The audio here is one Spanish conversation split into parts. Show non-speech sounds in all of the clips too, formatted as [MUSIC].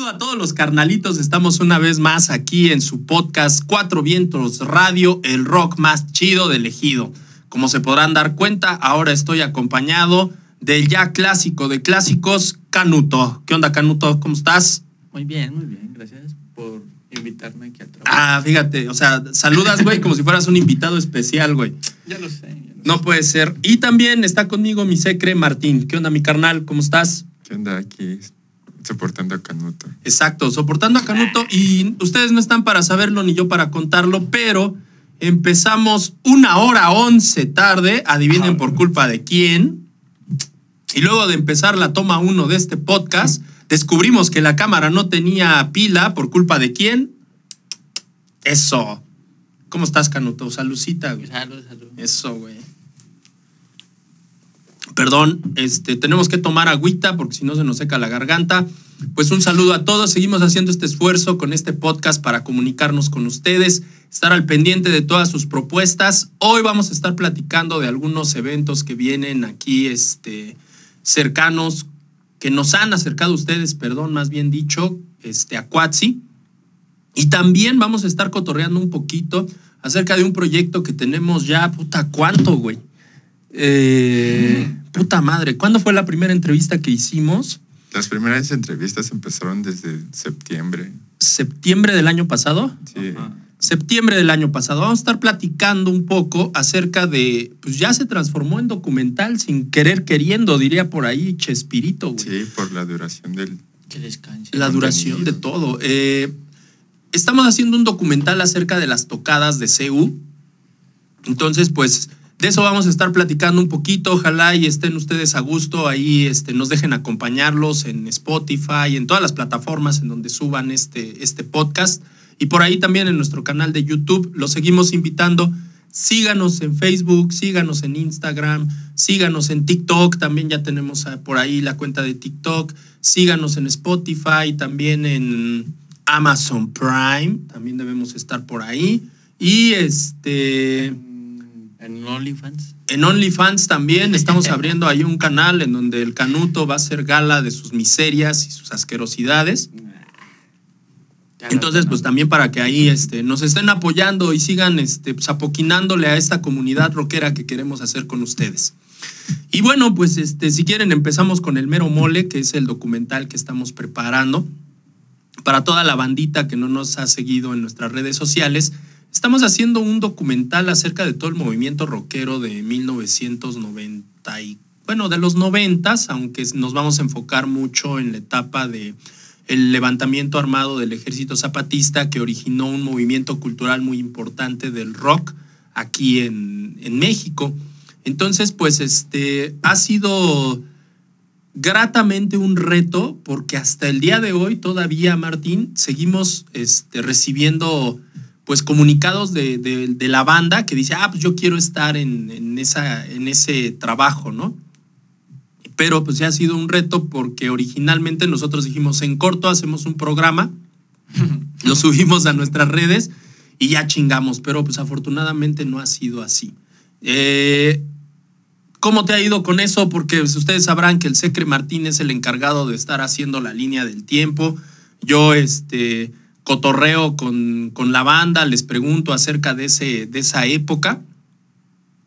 saludo a todos los carnalitos. Estamos una vez más aquí en su podcast Cuatro Vientos Radio, el rock más chido del ejido. Como se podrán dar cuenta, ahora estoy acompañado del ya clásico de clásicos, Canuto. ¿Qué onda, Canuto? ¿Cómo estás? Muy bien, muy bien. Gracias por invitarme aquí al trabajo. Ah, fíjate, o sea, saludas, güey, como si fueras un invitado especial, güey. Ya lo sé. ya lo No sé. puede ser. Y también está conmigo mi secre Martín. ¿Qué onda, mi carnal? ¿Cómo estás? ¿Qué onda aquí? Soportando a Canuto. Exacto, soportando a Canuto. Y ustedes no están para saberlo ni yo para contarlo, pero empezamos una hora once tarde. Adivinen por culpa de quién. Y luego de empezar la toma uno de este podcast, descubrimos que la cámara no tenía pila por culpa de quién. Eso. ¿Cómo estás, Canuto? Salucita, güey. Salud, salud. Eso, güey. Perdón, este, tenemos que tomar agüita porque si no se nos seca la garganta. Pues un saludo a todos. Seguimos haciendo este esfuerzo con este podcast para comunicarnos con ustedes, estar al pendiente de todas sus propuestas. Hoy vamos a estar platicando de algunos eventos que vienen aquí este, cercanos, que nos han acercado ustedes, perdón, más bien dicho, este, a Cuatzi. Y también vamos a estar cotorreando un poquito acerca de un proyecto que tenemos ya, puta, ¿cuánto, güey? Eh, puta madre, ¿cuándo fue la primera entrevista que hicimos? Las primeras entrevistas empezaron desde septiembre. ¿Septiembre del año pasado? Sí. Ajá. Septiembre del año pasado. Vamos a estar platicando un poco acerca de, pues ya se transformó en documental sin querer queriendo, diría por ahí Chespirito, güey. Sí, por la duración del... Que descanse. La duración de todo. Eh, estamos haciendo un documental acerca de las tocadas de CU. Entonces, pues, de eso vamos a estar platicando un poquito. Ojalá y estén ustedes a gusto. Ahí este, nos dejen acompañarlos en Spotify, en todas las plataformas en donde suban este, este podcast. Y por ahí también en nuestro canal de YouTube. Los seguimos invitando. Síganos en Facebook, síganos en Instagram, síganos en TikTok, también ya tenemos ah, por ahí la cuenta de TikTok, síganos en Spotify, también en Amazon Prime, también debemos estar por ahí. Y este En, OnlyFans. en OnlyFans también [LAUGHS] estamos abriendo ahí un canal en donde el Canuto va a hacer gala de sus miserias y sus asquerosidades. Entonces, pues también para que ahí este, nos estén apoyando y sigan este, pues, apoquinándole a esta comunidad rockera que queremos hacer con ustedes. Y bueno, pues este, si quieren empezamos con el mero mole, que es el documental que estamos preparando. Para toda la bandita que no nos ha seguido en nuestras redes sociales, estamos haciendo un documental acerca de todo el movimiento rockero de 1990 y, bueno, de los 90, aunque nos vamos a enfocar mucho en la etapa de el levantamiento armado del ejército zapatista que originó un movimiento cultural muy importante del rock aquí en, en México. Entonces, pues este ha sido gratamente un reto porque hasta el día de hoy todavía, Martín, seguimos este, recibiendo pues comunicados de, de- de la banda que dice, ah, pues yo quiero estar en, en esa, en ese trabajo, ¿no? Pero pues ya ha sido un reto porque originalmente nosotros dijimos, en corto hacemos un programa, [LAUGHS] lo subimos a nuestras redes y ya chingamos, pero pues afortunadamente no ha sido así. Eh, ¿Cómo te ha ido con eso? Porque pues, ustedes sabrán que el Secre Martín es el encargado de estar haciendo la línea del tiempo. Yo este, cotorreo con, con la banda, les pregunto acerca de, ese, de esa época,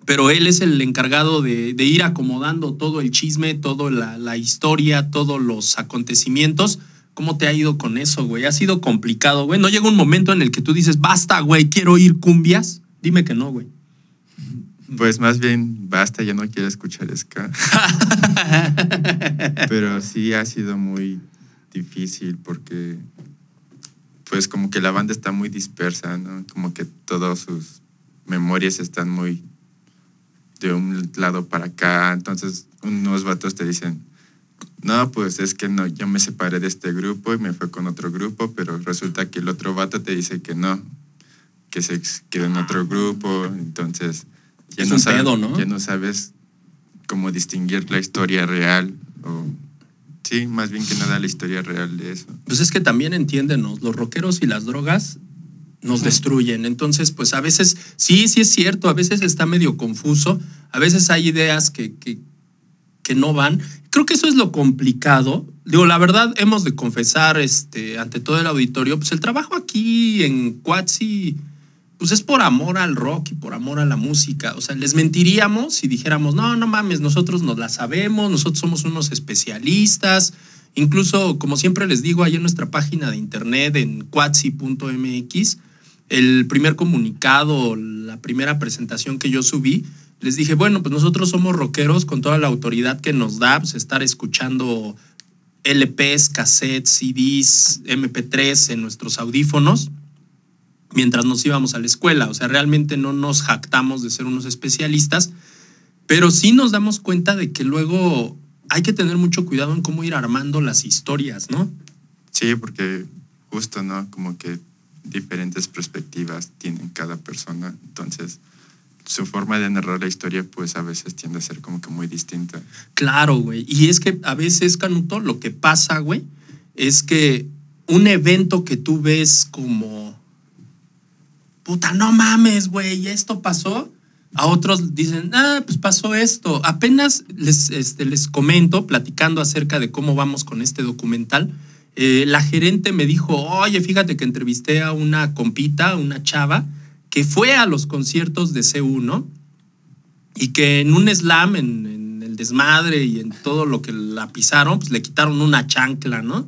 pero él es el encargado de, de ir acomodando todo el chisme, toda la, la historia, todos los acontecimientos. ¿Cómo te ha ido con eso, güey? Ha sido complicado, güey. ¿No llega un momento en el que tú dices, basta, güey, quiero ir cumbias? Dime que no, güey. Pues más bien, basta, ya no quiero escuchar ska. [LAUGHS] Pero sí ha sido muy difícil porque pues como que la banda está muy dispersa, ¿no? Como que todas sus memorias están muy de un lado para acá. Entonces unos vatos te dicen, no, pues es que no, yo me separé de este grupo y me fue con otro grupo, pero resulta que el otro vato te dice que no, que se quedó en otro grupo. Entonces ya Es no, un sabes, ¿no? ya no sabes cómo distinguir la historia real o... Sí, más bien que nada la historia real de eso. Pues es que también entiéndenos, los rockeros y las drogas nos destruyen. Entonces, pues a veces, sí, sí es cierto, a veces está medio confuso, a veces hay ideas que, que, que no van. Creo que eso es lo complicado. Digo, la verdad, hemos de confesar este, ante todo el auditorio, pues el trabajo aquí en Cuatsi, pues es por amor al rock y por amor a la música. O sea, les mentiríamos si dijéramos, no, no mames, nosotros nos la sabemos, nosotros somos unos especialistas. Incluso, como siempre les digo, ahí en nuestra página de internet, en cuatsi.mx, el primer comunicado, la primera presentación que yo subí, les dije, bueno, pues nosotros somos rockeros con toda la autoridad que nos da, pues estar escuchando LPs, cassettes, CDs, MP3 en nuestros audífonos mientras nos íbamos a la escuela. O sea, realmente no nos jactamos de ser unos especialistas, pero sí nos damos cuenta de que luego hay que tener mucho cuidado en cómo ir armando las historias, ¿no? Sí, porque justo, ¿no? Como que diferentes perspectivas tienen cada persona. Entonces, su forma de narrar la historia, pues a veces tiende a ser como que muy distinta. Claro, güey. Y es que a veces, Canuto, lo que pasa, güey, es que un evento que tú ves como, puta, no mames, güey, esto pasó. A otros dicen, ah, pues pasó esto. Apenas les, este, les comento, platicando acerca de cómo vamos con este documental, eh, la gerente me dijo, oye, fíjate que entrevisté a una compita, una chava, que fue a los conciertos de C1 y que en un slam, en, en, el desmadre y en todo lo que la pisaron, pues le quitaron una chancla, ¿no?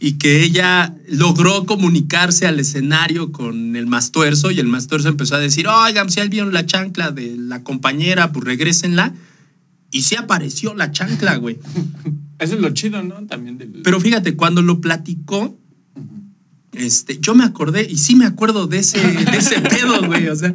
Y que ella logró comunicarse al escenario con el Mastuerzo y el Mastuerzo empezó a decir, oigan, si vieron la chancla de la compañera, pues regrésenla. Y sí apareció la chancla, güey. [LAUGHS] Eso es lo chido, ¿no? También del... Pero fíjate, cuando lo platicó, este, yo me acordé, y sí me acuerdo de ese, de ese [LAUGHS] pedo, güey, o sea,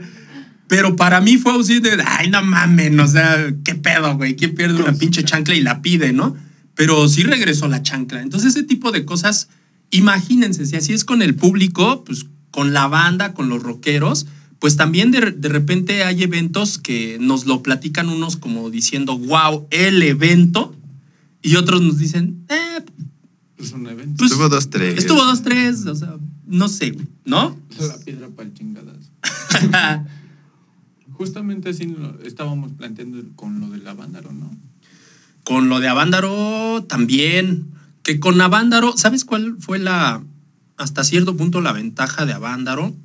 pero para mí fue así de, ay, no mamen, o sea, qué pedo, güey, ¿quién pierde una pinche chancla y la pide, no? Pero sí regresó la chancla. Entonces, ese tipo de cosas, imagínense, si así es con el público, pues con la banda, con los rockeros, pues también de, de repente hay eventos que nos lo platican unos como diciendo, wow, el evento, y otros nos dicen, eh, Es un evento. Pues, estuvo dos, tres. Estuvo dos, tres, o sea, no sé, ¿no? la piedra para el chingadas. [LAUGHS] Justamente así lo estábamos planteando con lo de la Vándaro, ¿no? Con lo de Avándaro también, que con Avándaro, ¿sabes cuál fue la, hasta cierto punto, la ventaja de Avándaro?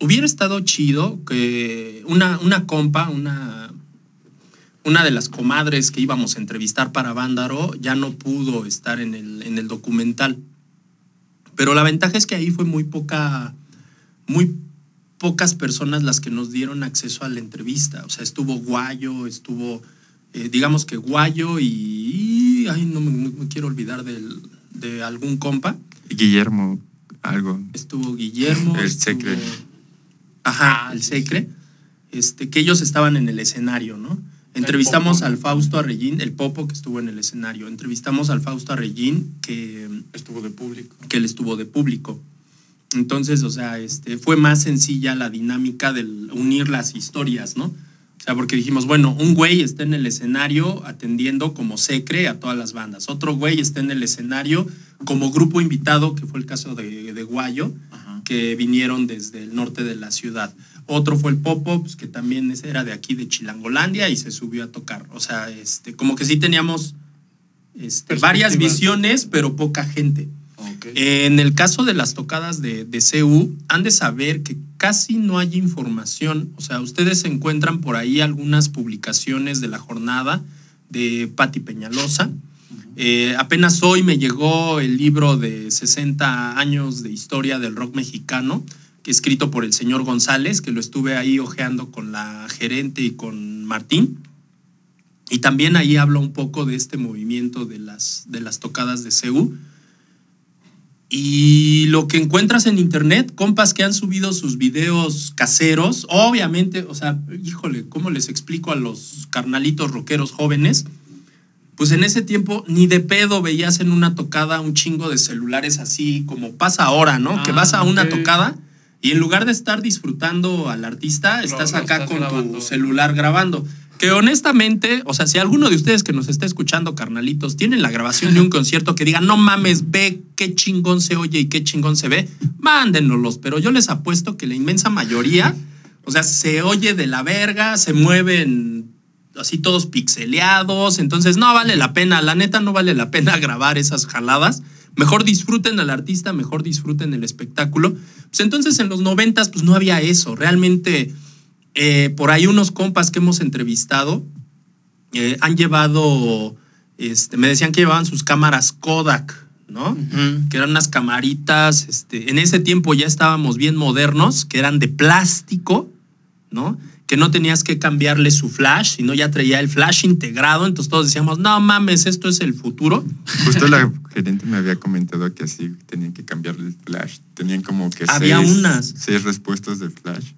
Hubiera estado chido que una, una compa, una, una de las comadres que íbamos a entrevistar para Avándaro ya no pudo estar en el, en el documental. Pero la ventaja es que ahí fue muy poca, muy pocas personas las que nos dieron acceso a la entrevista. O sea, estuvo Guayo, estuvo, eh, digamos que Guayo y, y ay, no me, quiero olvidar del, de algún compa. Guillermo, algo. Estuvo Guillermo. [LAUGHS] El estuvo- Secre. Ajá, Ah, el Secre. Este, que ellos estaban en el escenario, ¿no? Entrevistamos Popo, ¿no? al Fausto Arrellín, el Popo que estuvo en el escenario. Entrevistamos al Fausto Arrellín, que Estuvo de público. que él estuvo de público. Entonces, o sea, este, fue más sencilla la dinámica del unir las historias, ¿no? O sea, porque dijimos, bueno, un güey está en el escenario atendiendo como secre a todas las bandas. Otro güey está en el escenario como grupo invitado, que fue el caso de, de Guayo, Ajá. que vinieron desde el norte de la ciudad. Otro fue el Popo, pues, que también era de aquí de Chilangolandia y se subió a tocar. O sea, este, como que sí teníamos este, varias visiones, pero poca gente. En el caso de las tocadas de, de CU, han de saber que casi no hay información. O sea, ustedes encuentran por ahí algunas publicaciones de la jornada de Patti Peñalosa. Eh, apenas hoy me llegó el libro de 60 años de historia del rock mexicano, que escrito por el señor González, que lo estuve ahí ojeando con la gerente y con Martín. Y también ahí habla un poco de este movimiento de las, de las tocadas de CEU. Y lo que encuentras en internet, compas que han subido sus videos caseros, obviamente, o sea, híjole, ¿cómo les explico a los carnalitos rockeros jóvenes? Pues en ese tiempo ni de pedo veías en una tocada un chingo de celulares así como pasa ahora, ¿no? que Ah, vas a una tocada y en lugar de estar disfrutando al artista, estás acá estás con grabando. tu celular grabando. Que honestamente, o sea, si alguno de ustedes que nos está escuchando, carnalitos, tienen la grabación de un concierto que diga, no mames, ve qué chingón se oye y qué chingón se ve, mándenlos. Pero yo les apuesto que la inmensa mayoría, o sea, se oye de la verga, se mueven así todos pixeleados. Entonces, no vale la pena, la neta no vale la pena [LAUGHS] grabar esas jaladas. Mejor disfruten al artista, mejor disfruten el espectáculo. Pues entonces en los noventas, pues no había eso. Realmente, eh, por ahí unos compas que hemos entrevistado eh, han llevado, este, me decían que llevaban sus cámaras Kodak, ¿no? Que eran unas camaritas, este, en ese tiempo ya estábamos bien modernos, que eran de plástico, ¿no? Que no tenías que cambiarle su flash, sino ya traía el flash integrado, entonces todos decíamos, no mames, esto es el futuro. Justo la gerente me había comentado que así tenían que cambiarle el flash. Tenían como que Había seis, unas. seis respuestos de flash.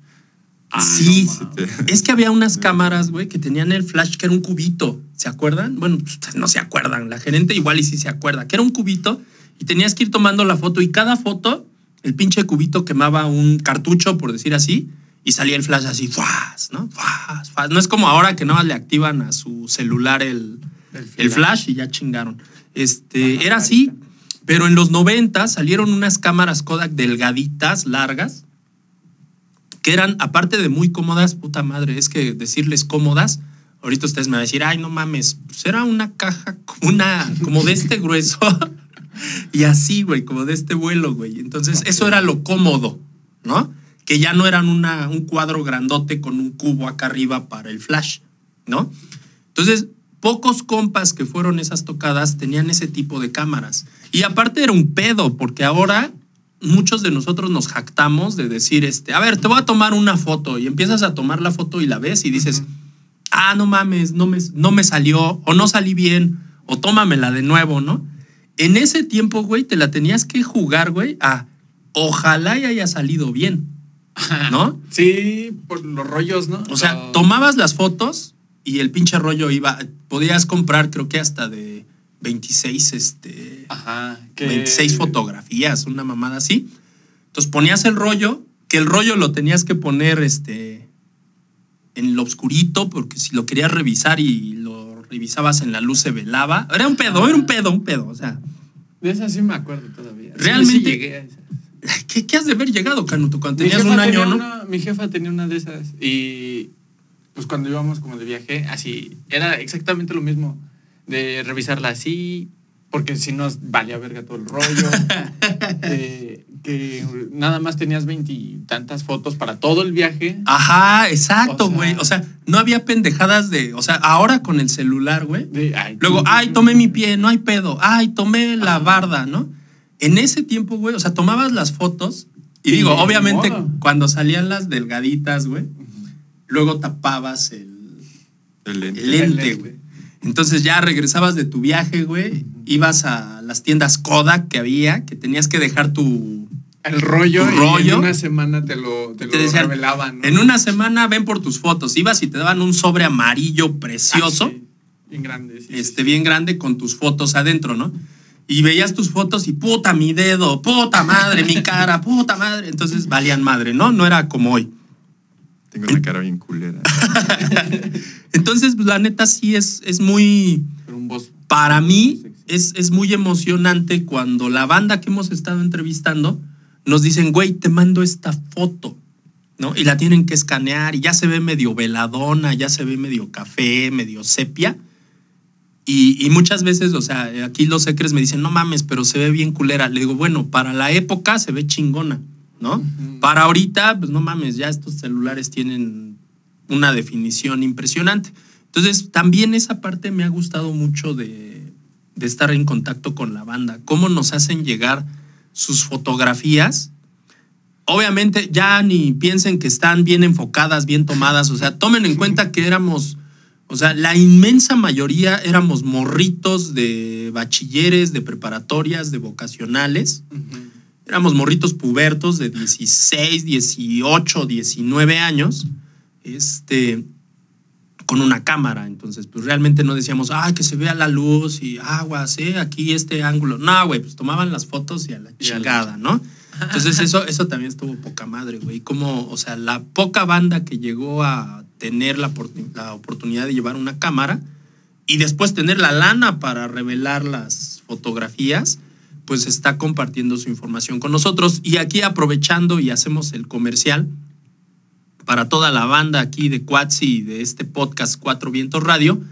Ah, sí, no es que había unas cámaras, güey, que tenían el flash que era un cubito, ¿se acuerdan? Bueno, pues, no se acuerdan, la gerente igual y sí se acuerda, que era un cubito y tenías que ir tomando la foto y cada foto, el pinche cubito quemaba un cartucho, por decir así, y salía el flash así, ¡fuas! ¿no? ¡Fuas! ¡fuas! No es como ahora que nada más le activan a su celular el, el flash y ya chingaron. Este, Ajá, era así, pero en los 90 salieron unas cámaras Kodak delgaditas, largas, que eran, aparte de muy cómodas, puta madre, es que decirles cómodas, ahorita ustedes me van a decir, ay, no mames, pues era una caja [LAUGHS] una, como de este grueso. [LAUGHS] y así, güey, como de este vuelo, güey. Entonces, eso era lo cómodo, ¿no? Que ya no eran una, un cuadro grandote con un cubo acá arriba para el flash, ¿no? Entonces, pocos compas que fueron esas tocadas tenían ese tipo de cámaras. Y aparte era un pedo, porque ahora muchos de nosotros nos jactamos de decir, este, a ver, te voy a tomar una foto y empiezas a tomar la foto y la ves y dices, ah, no mames, no me, no me salió o no salí bien o tómamela de nuevo, ¿no? En ese tiempo, güey, te la tenías que jugar, güey, a ojalá y haya salido bien, ¿no? [LAUGHS] Sí, por los rollos, ¿no? O sea, tomabas las fotos y el pinche rollo iba, podías comprar creo que hasta de 26, este, Ajá. Que... 26 fotografías, una mamada así. Entonces ponías el rollo, que el rollo lo tenías que poner este, en lo oscurito, porque si lo querías revisar y lo revisabas en la luz se velaba. Era un pedo, era un pedo, un pedo. O sea, De esa sí me acuerdo todavía. Realmente- sí llegué a esa. [LAUGHS] ¿qué, qué has de haber llegado, Canuto, cuando tenías un año, tenía no? una- mi jefa tenía una de esas y pues cuando íbamos como de viaje, así, era exactamente lo mismo, de revisarla así, porque si no valía verga todo el rollo, de [LAUGHS] que nada más tenías veintitantas fotos para todo el viaje. Ajá, exacto, O sea- güey. O sea, no había pendejadas de. O sea, ahora con el celular, güey. Luego, ay, tomé mi pie, no hay pedo. Ay, tomé la barda, ¿no? En ese tiempo, güey, o sea, tomabas las fotos y digo, obviamente, cuando salían las delgaditas, güey, luego tapabas el, El lente. güey. Entonces ya regresabas de tu viaje, güey, ibas a las tiendas Kodak que había, que tenías que dejar tu... El rollo, Tu y rollo. en una semana te lo, te Te lo decían, revelaban. ¿no? En una semana ven por tus fotos. Ibas y te daban un sobre amarillo precioso. Ah, sí, Bien grande. sí, sí, este, sí. bien grande con tus fotos adentro, ¿no? Y veías tus fotos y puta mi dedo, puta madre, mi cara, puta madre. Entonces valían madre, ¿no? No era como hoy. Tengo una cara bien culera. [LAUGHS] Entonces, pues, la neta sí es, es muy, para mí, es, es muy emocionante cuando la banda que hemos estado entrevistando nos dicen, güey, te mando esta foto, ¿no? Y la tienen que escanear y ya se ve medio veladona, ya se ve medio café, medio sepia. Y, y muchas veces, o sea, aquí los secres me dicen, no mames, pero se ve bien culera. Le digo, bueno, para la época se ve chingona, ¿no? Para ahorita, pues no mames, ya estos celulares tienen una definición impresionante. Entonces, también esa parte me ha gustado mucho de, de estar en contacto con la banda. Cómo nos hacen llegar sus fotografías. Obviamente, ya ni piensen que están bien enfocadas, bien tomadas. O sea, tomen en cuenta que éramos, o sea, la inmensa mayoría éramos morritos de bachilleres, de preparatorias, de vocacionales. Éramos morritos pubertos de 16, 18, 19 años, este, con una cámara. Entonces, pues realmente no decíamos, ah, que se vea la luz y aguas, eh, aquí este ángulo. No, güey, pues tomaban las fotos y a la chingada, ¿no? Entonces, [LAUGHS] eso, eso también estuvo poca madre, güey. Como, o sea, la poca banda que llegó a tener la, la oportunidad de llevar una cámara y después tener la lana para revelar las fotografías, pues está compartiendo su información con nosotros. Y aquí aprovechando y hacemos el comercial, para toda la banda aquí de Cuatsi y de este podcast Cuatro Vientos Radio.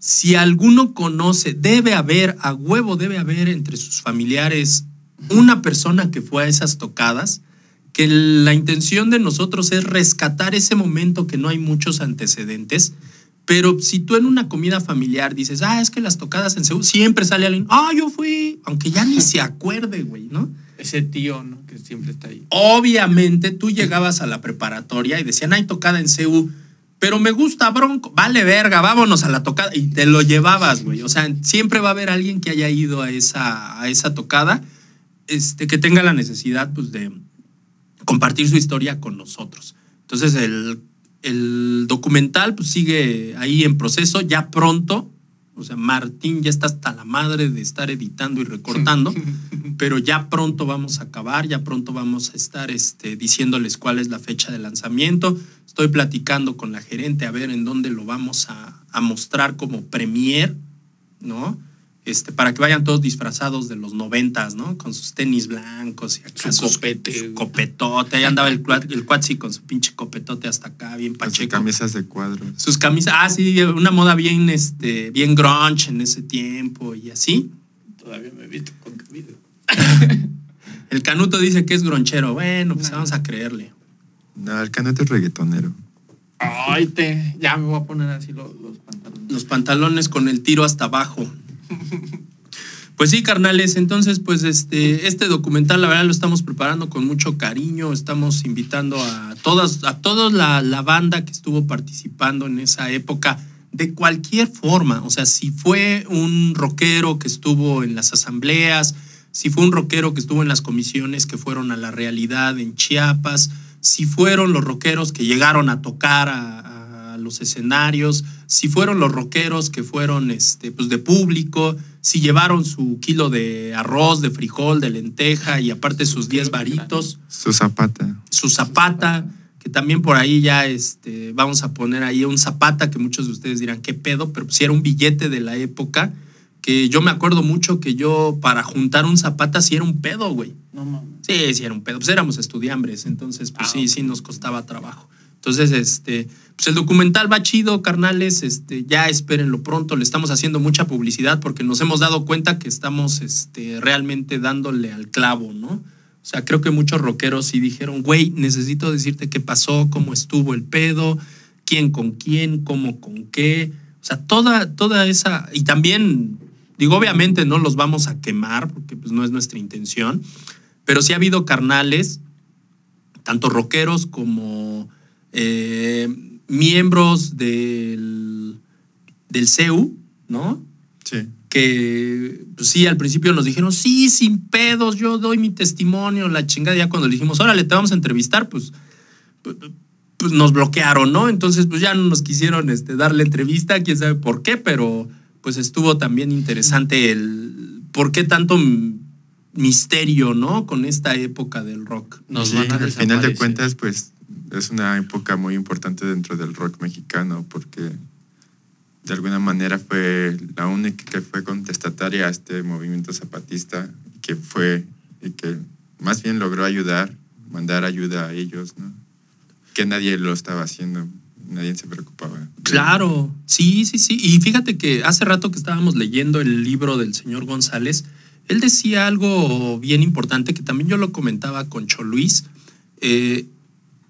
Si alguno conoce, debe haber, a huevo debe haber entre sus familiares una persona que fue a esas tocadas, que la intención de nosotros es rescatar ese momento que no hay muchos antecedentes. Pero si tú en una comida familiar dices, ah, es que las tocadas en Seúl, siempre sale alguien, ah, yo fui, aunque ya ni se acuerde, güey, ¿no? Ese tío, ¿no? Que siempre está ahí. Obviamente tú llegabas a la preparatoria y decían, hay tocada en CU, pero me gusta Bronco, vale verga, vámonos a la tocada. Y te lo llevabas, güey. O sea, siempre va a haber alguien que haya ido a esa, a esa tocada, este, que tenga la necesidad, pues, de compartir su historia con nosotros. Entonces, el, el documental, pues, sigue ahí en proceso, ya pronto. O sea, Martín ya está hasta la madre de estar editando y recortando, [LAUGHS] pero ya pronto vamos a acabar, ya pronto vamos a estar este, diciéndoles cuál es la fecha de lanzamiento. Estoy platicando con la gerente a ver en dónde lo vamos a, a mostrar como premier, ¿no? Este, para que vayan todos disfrazados de los noventas, ¿no? Con sus tenis blancos y acá Su sus- copete, su copetote. Ahí andaba el, cuat- el cuatzi con su pinche copetote hasta acá, bien Con sus pacheco. camisas de cuadros. Sus camisas, ah, sí, una moda bien, este, bien grunge en ese tiempo y así. Todavía me he visto con camisa. [LAUGHS] El canuto dice que es gronchero. Bueno, pues No. vamos a creerle. No, el canete es reggaetonero. Ay, te. Ya me voy a poner así los, los pantalones. Los pantalones con el tiro hasta abajo. [LAUGHS] Pues sí, carnales, entonces pues este, este documental la verdad lo estamos preparando con mucho cariño, estamos invitando a todas, a toda la, la banda que estuvo participando en esa época de cualquier forma, o sea, si fue un rockero que estuvo en las asambleas, si fue un rockero que estuvo en las comisiones que fueron a la realidad en Chiapas, si fueron los rockeros que llegaron a tocar a, los escenarios, si fueron los rockeros que fueron este, pues de público, si llevaron su kilo de arroz, de frijol, de lenteja y aparte sus 10 varitos, Su zapata. su zapata, que también por ahí ya este, vamos a poner ahí un zapata que muchos de ustedes dirán, ¿qué pedo? Pero si era un billete de la época, que yo me acuerdo mucho que yo para juntar un zapata sí era un pedo, güey. No mames. Sí, sí era un pedo. Pues éramos estudiambres, entonces pues Ah, sí, sí nos costaba trabajo. Entonces, este, pues el documental va chido, carnales, este, ya espérenlo pronto, le estamos haciendo mucha publicidad porque nos hemos dado cuenta que estamos este, realmente dándole al clavo, ¿no? O sea, creo que muchos rockeros sí dijeron, güey, necesito decirte qué pasó, cómo estuvo el pedo, quién con quién, cómo con qué. O sea, toda, toda esa. Y también, digo, obviamente no los vamos a quemar, porque pues no es nuestra intención. Pero sí ha habido carnales, tanto rockeros como eh, miembros del, del CEU, ¿no? Sí. que pues sí, al principio nos dijeron, sí, sin pedos, yo doy mi testimonio, la chingada, ya cuando le dijimos, órale, te vamos a entrevistar, pues, pues, pues nos bloquearon, ¿no? Entonces, pues ya no nos quisieron este, dar la entrevista, quién sabe por qué, pero pues estuvo también interesante el por qué tanto misterio, ¿no? Con esta época del rock. Nos Sí, van a al final de cuentas, pues es una época muy importante dentro del rock mexicano porque de alguna manera fue la única que fue contestataria a este movimiento zapatista que fue y que más bien logró ayudar, mandar ayuda a ellos, ¿no? Que nadie lo estaba haciendo, nadie se preocupaba. Claro, sí, sí, sí. Y fíjate que hace rato que estábamos leyendo el libro del señor González, él decía algo bien importante que también yo lo comentaba con Cho Luis. Eh,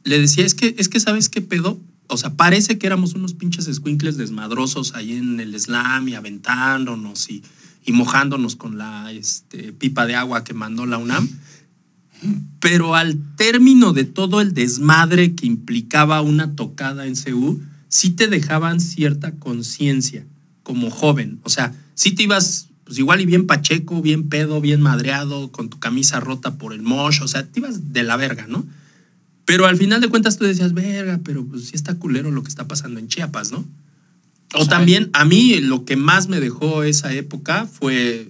le decía, es que, es que, ¿sabes qué pedo? O sea, parece que éramos unos pinches escuincles desmadrosos ahí en el slam y aventándonos y, mojándonos con la este, pipa de agua que mandó la UNAM. Pero al término de todo el desmadre que implicaba una tocada en CU, sí te dejaban cierta conciencia como joven. O sea, sí te ibas, pues igual y bien pacheco, bien pedo, bien madreado, con tu camisa rota por el mosh, o sea, te ibas de la verga, ¿no? Pero al final de cuentas tú decías, verga, pero pues sí está culero lo que está pasando en Chiapas, ¿no? O, O sea, también, a mí lo que más me dejó esa época fue,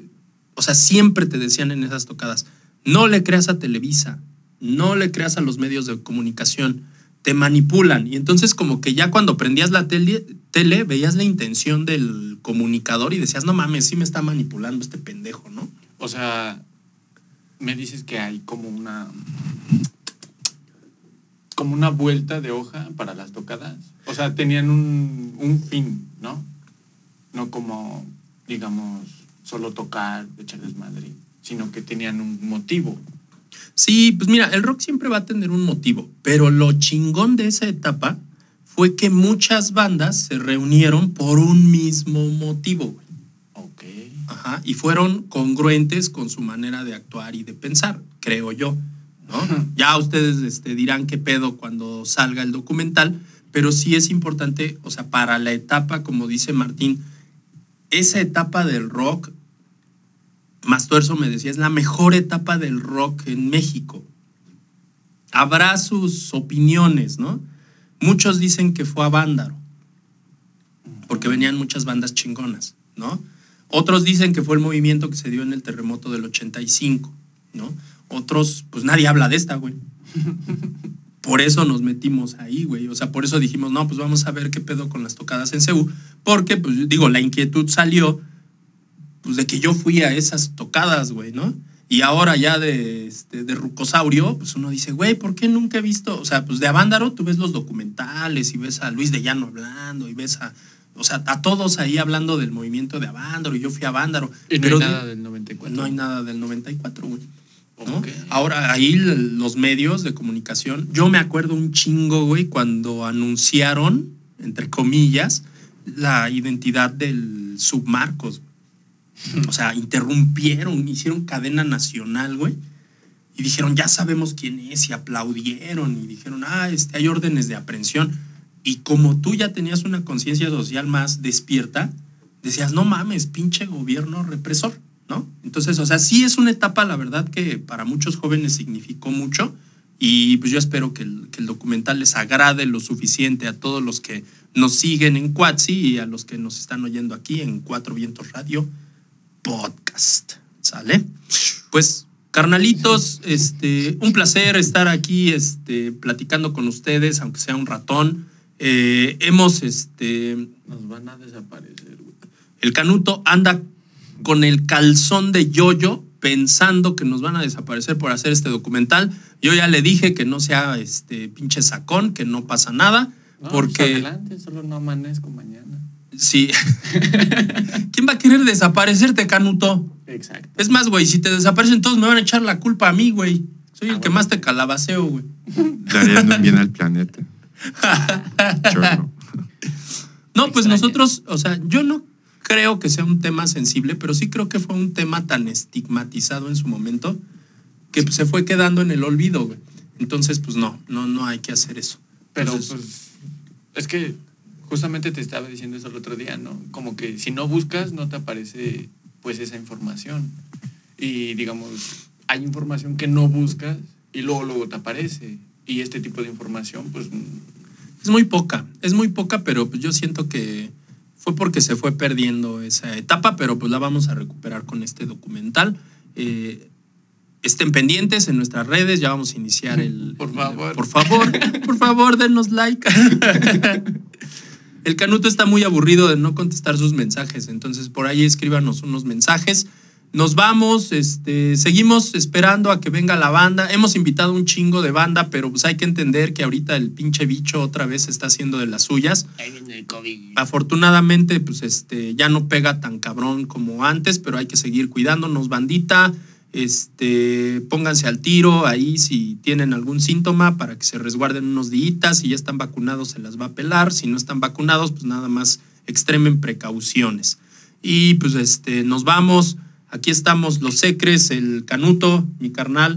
o sea, siempre te decían en esas tocadas, no le creas a Televisa, no le creas a los medios de comunicación, te manipulan. Y entonces como que ya cuando prendías la tele, tele veías la intención del comunicador y decías, no mames, sí me está manipulando este pendejo, ¿no? O sea, me dices que hay como una. Como una vuelta de hoja para las tocadas. O sea, tenían un, un fin, ¿no? No como, digamos, solo tocar, echar desmadre, sino que tenían un motivo. Sí, pues mira, el rock siempre va a tener un motivo, pero lo chingón de esa etapa fue que muchas bandas se reunieron por un mismo motivo. güey. Ok. Ajá, y fueron congruentes con su manera de actuar y de pensar, creo yo. Ya ustedes este, dirán qué pedo cuando salga el documental, pero sí es importante, o sea, para la etapa, como dice Martín, esa etapa del rock, Mastuerzo me decía, es la mejor etapa del rock en México. Habrá sus opiniones, ¿no? Muchos dicen que fue a Vándaro, porque venían muchas bandas chingonas, ¿no? Otros dicen que fue el movimiento que se dio en el terremoto del 85, ¿no? Otros, pues nadie habla de esta, güey. Por eso nos metimos ahí, güey. O sea, por eso dijimos, no, pues vamos a ver qué pedo con las tocadas en CEU. Porque, pues digo, la inquietud salió, pues de que yo fui a esas tocadas, güey, ¿no? Y ahora ya de, este, de Rucosaurio, pues uno dice, güey, ¿por qué nunca he visto? O sea, pues de Avándaro tú ves los documentales y ves a Luis de Llano hablando y ves a, o sea, a todos ahí hablando del movimiento de Avándaro y yo fui a Avándaro. Y no pero hay de- nada del 94. no hay nada del 94, güey. Ahora, ahí los medios de comunicación, yo me acuerdo un chingo, güey, cuando anunciaron, entre comillas, la identidad del submarcos. O sea, interrumpieron, hicieron cadena nacional, güey. Y dijeron, ya sabemos quién es, y aplaudieron, y dijeron, ah, este, hay órdenes de aprehensión. Y como tú ya tenías una conciencia social más despierta, decías, no mames, pinche gobierno represor, ¿no? Entonces, o sea, sí es una etapa, la verdad, que para muchos jóvenes significó mucho. Y pues yo espero que el, que el documental les agrade lo suficiente a todos los que nos siguen en Cuatsi y a los que nos están oyendo aquí en Cuatro Vientos Radio Podcast. ¿Sale? Pues, carnalitos, este, un placer estar aquí este, platicando con ustedes, aunque sea un ratón. Eh, hemos, este, Nos van a desaparecer, güey. el Canuto anda con el calzón de yoyo pensando que nos van a desaparecer por hacer este documental. Yo ya le dije que no sea este pinche sacón, que no pasa nada, No, pues porque adelante, solo no amanezco mañana. sí. [LAUGHS] ¿Quién va a querer desaparecerte, Canuto? Exacto. Es más, güey, si te desaparecen todos me van a echar la culpa a mí, güey. Soy Ah, el que bueno. más te calabaceo, güey. Darían un bien al planeta. [LAUGHS] Chorro. No, pues nosotros, o sea, yo no creo que sea un tema sensible, pero sí creo que fue un tema tan estigmatizado en su momento que pues, se fue quedando en el olvido, güey. Entonces, pues no, no, no hay que hacer eso. Pero Entonces, pues es que justamente te estaba diciendo eso el otro día, ¿no? Como que si no buscas no te aparece pues esa información. Y digamos, hay información que no buscas y luego luego te aparece. Y este tipo de información pues es muy poca, es muy poca, pero pues yo siento que fue porque se fue perdiendo esa etapa, pero pues la vamos a recuperar con este documental. Eh, estén pendientes en nuestras redes, ya vamos a iniciar el... [LAUGHS] Por el- favor. por favor, por favor, denos like. [LAUGHS] El Canuto está muy aburrido de no contestar sus mensajes, entonces por ahí escríbanos unos mensajes. Nos vamos, este, seguimos esperando a que venga la banda. Hemos invitado un chingo de banda, pero pues hay que entender que ahorita el pinche bicho otra vez está haciendo de las suyas. ahí viene el COVID. Afortunadamente, pues este, ya no pega tan cabrón como antes, pero hay que seguir cuidándonos, bandita. Este, pónganse al tiro ahí si tienen algún síntoma para que se resguarden unos días. Si ya están vacunados, se las va a pelar. Si no están vacunados, pues nada más extremen precauciones. Y pues este, nos vamos. Aquí estamos los Secres, el Canuto, mi carnal.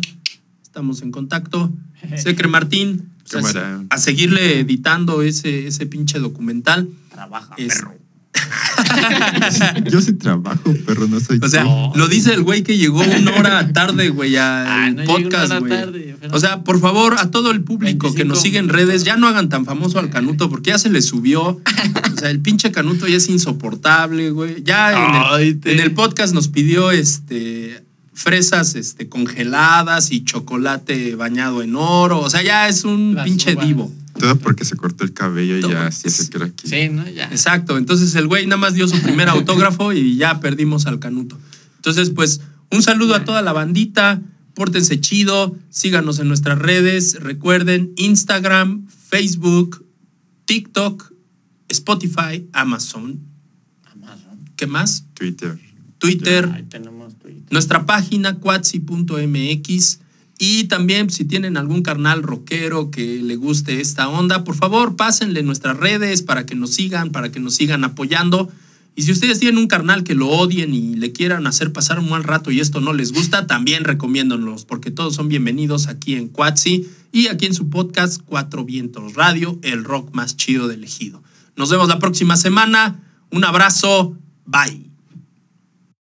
Estamos en contacto. [LAUGHS] Secre Martín, pues, a- seguirle editando ese, ese pinche documental. Trabaja, Es- perro. [LAUGHS] Yo sí trabajo, pero no soy O sea, No. lo dice el güey que llegó una hora tarde, güey, Ah, al no llegué una podcast, hora güey. O sea, por favor, a todo el público que 25 nos sigue en redes, ya no hagan tan famoso al Canuto porque ya se le subió. O sea, el pinche Canuto ya es insoportable, güey. Ya el, en el podcast nos pidió este fresas este, congeladas y chocolate bañado en oro. O sea, ya es un Las pinche uvas. divo. Todo porque se cortó el cabello y Todo. ya se quedó aquí. Sí, ¿no? Ya. Exacto. Entonces el güey nada más dio su primer [LAUGHS] autógrafo y ya perdimos al Canuto. Entonces, pues, un saludo a toda la bandita. Pórtense chido, síganos en nuestras redes. Recuerden Instagram, Facebook, TikTok, Spotify, Amazon. Amazon. ¿Qué más? Twitter. Twitter, Ahí tenemos Twitter. Nuestra página cuatsi.mx y también si tienen algún carnal rockero que le guste esta onda, por favor pásenle nuestras redes para que nos sigan, para que nos sigan apoyando. Y si ustedes tienen un carnal que lo odien y le quieran hacer pasar un mal rato y esto no les gusta, también recomiéndonos, porque todos son bienvenidos aquí en Cuatsi y aquí en su podcast Cuatro Vientos Radio, el rock más chido del ejido. Nos vemos la próxima semana. Un abrazo. Bye.